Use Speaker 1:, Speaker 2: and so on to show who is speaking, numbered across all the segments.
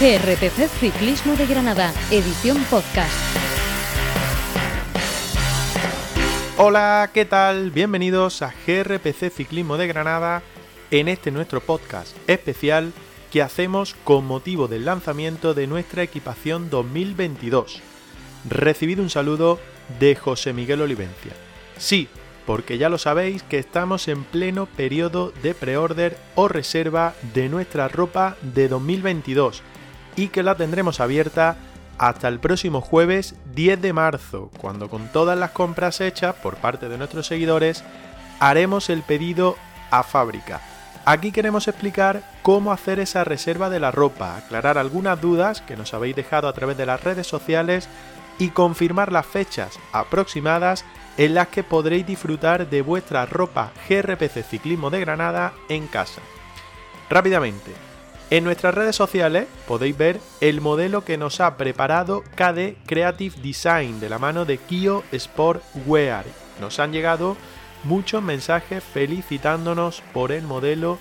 Speaker 1: GRPC Ciclismo de Granada, edición podcast.
Speaker 2: Hola, ¿qué tal? Bienvenidos a GRPC Ciclismo de Granada en este nuestro podcast especial que hacemos con motivo del lanzamiento de nuestra equipación 2022. Recibido un saludo de José Miguel Olivencia. Sí, porque ya lo sabéis que estamos en pleno periodo de preorder o reserva de nuestra ropa de 2022 y que la tendremos abierta hasta el próximo jueves 10 de marzo, cuando con todas las compras hechas por parte de nuestros seguidores haremos el pedido a fábrica. Aquí queremos explicar cómo hacer esa reserva de la ropa, aclarar algunas dudas que nos habéis dejado a través de las redes sociales y confirmar las fechas aproximadas en las que podréis disfrutar de vuestra ropa GRPC Ciclismo de Granada en casa. Rápidamente, en nuestras redes sociales podéis ver el modelo que nos ha preparado KD Creative Design de la mano de Kio Sport Wear. Nos han llegado muchos mensajes felicitándonos por el modelo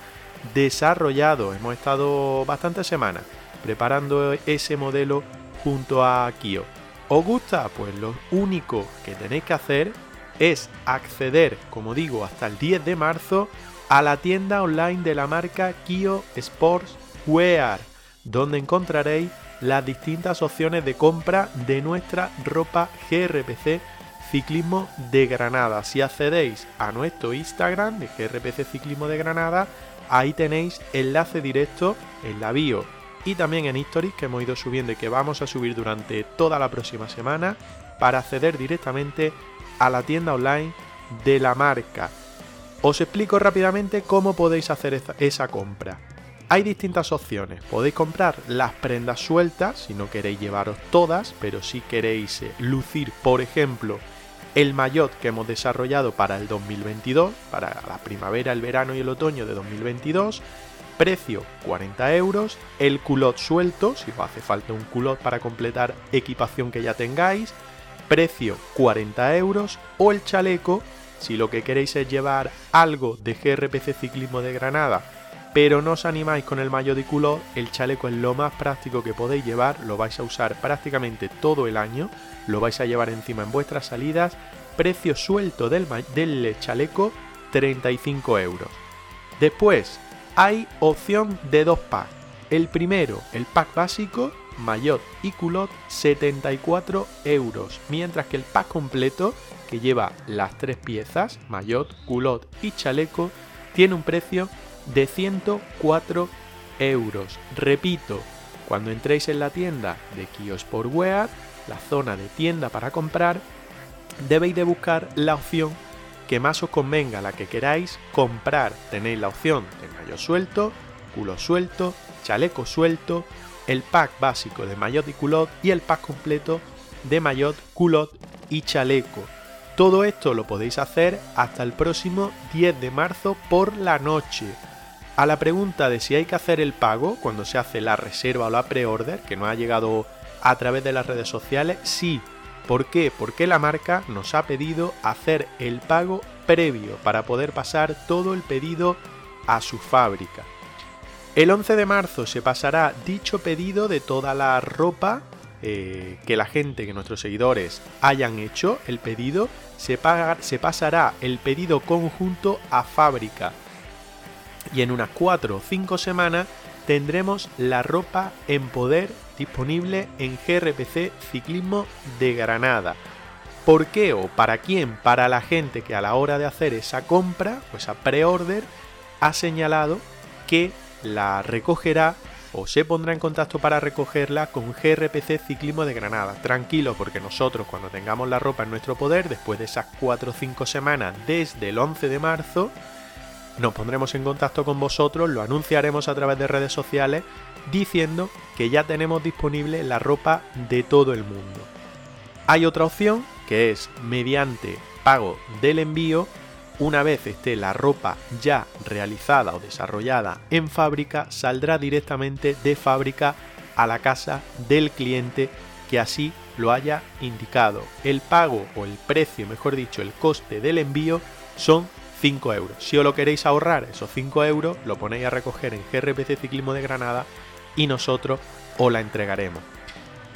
Speaker 2: desarrollado. Hemos estado bastantes semanas preparando ese modelo junto a Kio. ¿Os gusta? Pues lo único que tenéis que hacer es acceder, como digo, hasta el 10 de marzo a la tienda online de la marca Kio Sports Wear, donde encontraréis las distintas opciones de compra de nuestra ropa GRPC Ciclismo de Granada. Si accedéis a nuestro Instagram de GRPC Ciclismo de Granada, ahí tenéis enlace directo en la bio y también en Stories que hemos ido subiendo y que vamos a subir durante toda la próxima semana para acceder directamente a la tienda online de la marca. Os explico rápidamente cómo podéis hacer esa compra. Hay distintas opciones. Podéis comprar las prendas sueltas si no queréis llevaros todas, pero si queréis eh, lucir, por ejemplo, el maillot que hemos desarrollado para el 2022, para la primavera, el verano y el otoño de 2022, Precio 40 euros. El culot suelto, si os hace falta un culot para completar equipación que ya tengáis. Precio 40 euros. O el chaleco, si lo que queréis es llevar algo de GRPC Ciclismo de Granada, pero no os animáis con el mayo de culot, el chaleco es lo más práctico que podéis llevar, lo vais a usar prácticamente todo el año, lo vais a llevar encima en vuestras salidas. Precio suelto del, del chaleco 35 euros. Después, hay opción de dos packs. El primero, el pack básico, maillot y culot, 74 euros, mientras que el pack completo, que lleva las tres piezas, maillot, culot y chaleco, tiene un precio de 104 euros. Repito, cuando entréis en la tienda de Kiosportwear, la zona de tienda para comprar, debéis de buscar la opción que más os convenga, la que queráis comprar. Tenéis la opción de mayo suelto, culo suelto, chaleco suelto, el pack básico de maillot y culot y el pack completo de maillot, culot y chaleco. Todo esto lo podéis hacer hasta el próximo 10 de marzo por la noche. A la pregunta de si hay que hacer el pago cuando se hace la reserva o la pre-order, que no ha llegado a través de las redes sociales, sí, ¿Por qué? Porque la marca nos ha pedido hacer el pago previo para poder pasar todo el pedido a su fábrica. El 11 de marzo se pasará dicho pedido de toda la ropa eh, que la gente, que nuestros seguidores hayan hecho el pedido, se, se pasará el pedido conjunto a fábrica. Y en unas 4 o 5 semanas tendremos la ropa en poder disponible en GRPC Ciclismo de Granada. ¿Por qué o para quién? Para la gente que a la hora de hacer esa compra o esa pre-order ha señalado que la recogerá o se pondrá en contacto para recogerla con GRPC Ciclismo de Granada. Tranquilo, porque nosotros cuando tengamos la ropa en nuestro poder, después de esas 4 o 5 semanas desde el 11 de marzo, nos pondremos en contacto con vosotros, lo anunciaremos a través de redes sociales diciendo que ya tenemos disponible la ropa de todo el mundo. Hay otra opción que es mediante pago del envío, una vez esté la ropa ya realizada o desarrollada en fábrica, saldrá directamente de fábrica a la casa del cliente que así lo haya indicado. El pago o el precio, mejor dicho, el coste del envío son 5 euros. Si os lo queréis ahorrar, esos 5 euros lo ponéis a recoger en GRPC Ciclismo de Granada y nosotros os la entregaremos.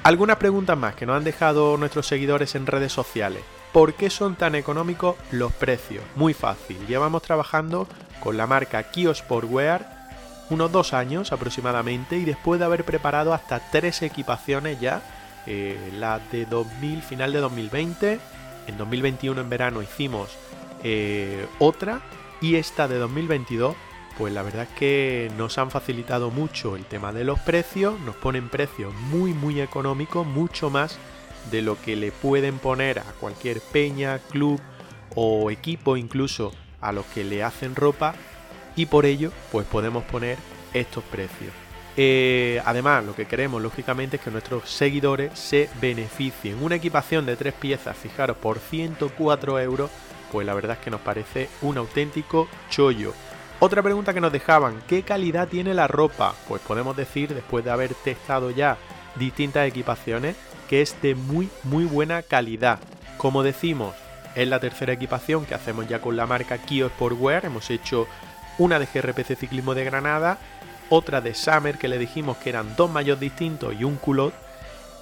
Speaker 2: Algunas preguntas más que nos han dejado nuestros seguidores en redes sociales. ¿Por qué son tan económicos los precios? Muy fácil, llevamos trabajando con la marca Kio Sportwear unos dos años aproximadamente y después de haber preparado hasta tres equipaciones ya, eh, la de 2000, final de 2020, en 2021 en verano hicimos eh, otra y esta de 2022 pues la verdad es que nos han facilitado mucho el tema de los precios, nos ponen precios muy muy económicos, mucho más de lo que le pueden poner a cualquier peña, club o equipo incluso a los que le hacen ropa y por ello pues podemos poner estos precios. Eh, además, lo que queremos, lógicamente, es que nuestros seguidores se beneficien. Una equipación de tres piezas, fijaros, por 104 euros, pues la verdad es que nos parece un auténtico chollo. Otra pregunta que nos dejaban, ¿qué calidad tiene la ropa? Pues podemos decir, después de haber testado ya distintas equipaciones, que es de muy, muy buena calidad. Como decimos, es la tercera equipación que hacemos ya con la marca Kio Sportwear. Hemos hecho una de GRPC Ciclismo de Granada, otra de Summer que le dijimos que eran dos mayos distintos y un culot.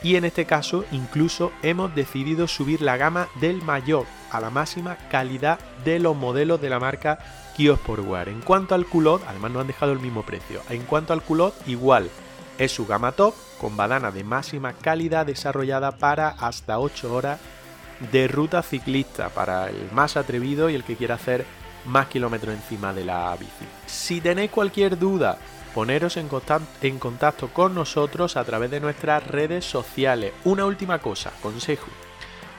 Speaker 2: Y en este caso incluso hemos decidido subir la gama del mayor a la máxima calidad de los modelos de la marca Kio Sportwear. En cuanto al culot, además nos han dejado el mismo precio. En cuanto al culot, igual. Es su gama top con badana de máxima calidad desarrollada para hasta 8 horas de ruta ciclista para el más atrevido y el que quiera hacer más kilómetros encima de la bici. Si tenéis cualquier duda, poneros en contacto, con nosotros a través de nuestras redes sociales. Una última cosa, consejo.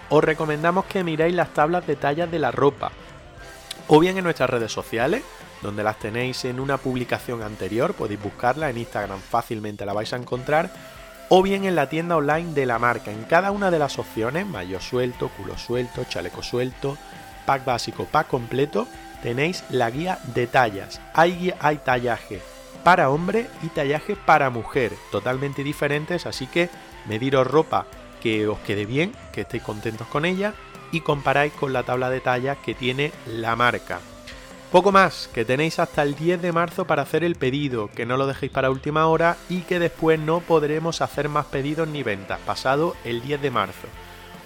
Speaker 2: Os recomendamos que miréis las tablas de tallas de la ropa, o bien en nuestras redes sociales, donde las tenéis en una publicación anterior, podéis buscarla en Instagram fácilmente la vais a encontrar, o bien en la tienda online de la marca. En cada una de las opciones, mayo suelto, culo suelto, chaleco suelto, pack básico, pack completo, tenéis la guía de tallas. Hay, hay tallaje para hombre y tallaje para mujer, totalmente diferentes, así que mediros ropa que os quede bien, que estéis contentos con ella y comparáis con la tabla de tallas que tiene la marca. Poco más, que tenéis hasta el 10 de marzo para hacer el pedido, que no lo dejéis para última hora y que después no podremos hacer más pedidos ni ventas, pasado el 10 de marzo.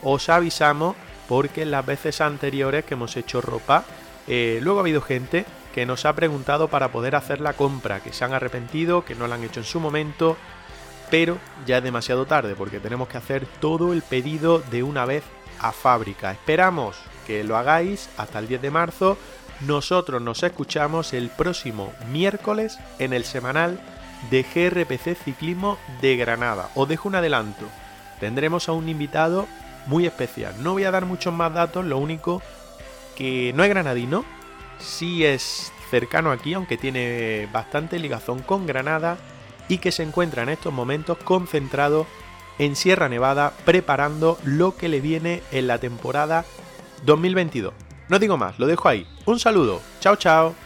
Speaker 2: Os avisamos porque las veces anteriores que hemos hecho ropa eh, luego ha habido gente que nos ha preguntado para poder hacer la compra, que se han arrepentido, que no la han hecho en su momento, pero ya es demasiado tarde porque tenemos que hacer todo el pedido de una vez a fábrica. Esperamos que lo hagáis hasta el 10 de marzo. Nosotros nos escuchamos el próximo miércoles en el semanal de GRPC Ciclismo de Granada. Os dejo un adelanto. Tendremos a un invitado muy especial. No voy a dar muchos más datos, lo único que no es granadino, sí es cercano aquí, aunque tiene bastante ligazón con Granada y que se encuentra en estos momentos concentrado en Sierra Nevada preparando lo que le viene en la temporada 2022. No digo más, lo dejo ahí. Un saludo, chao chao.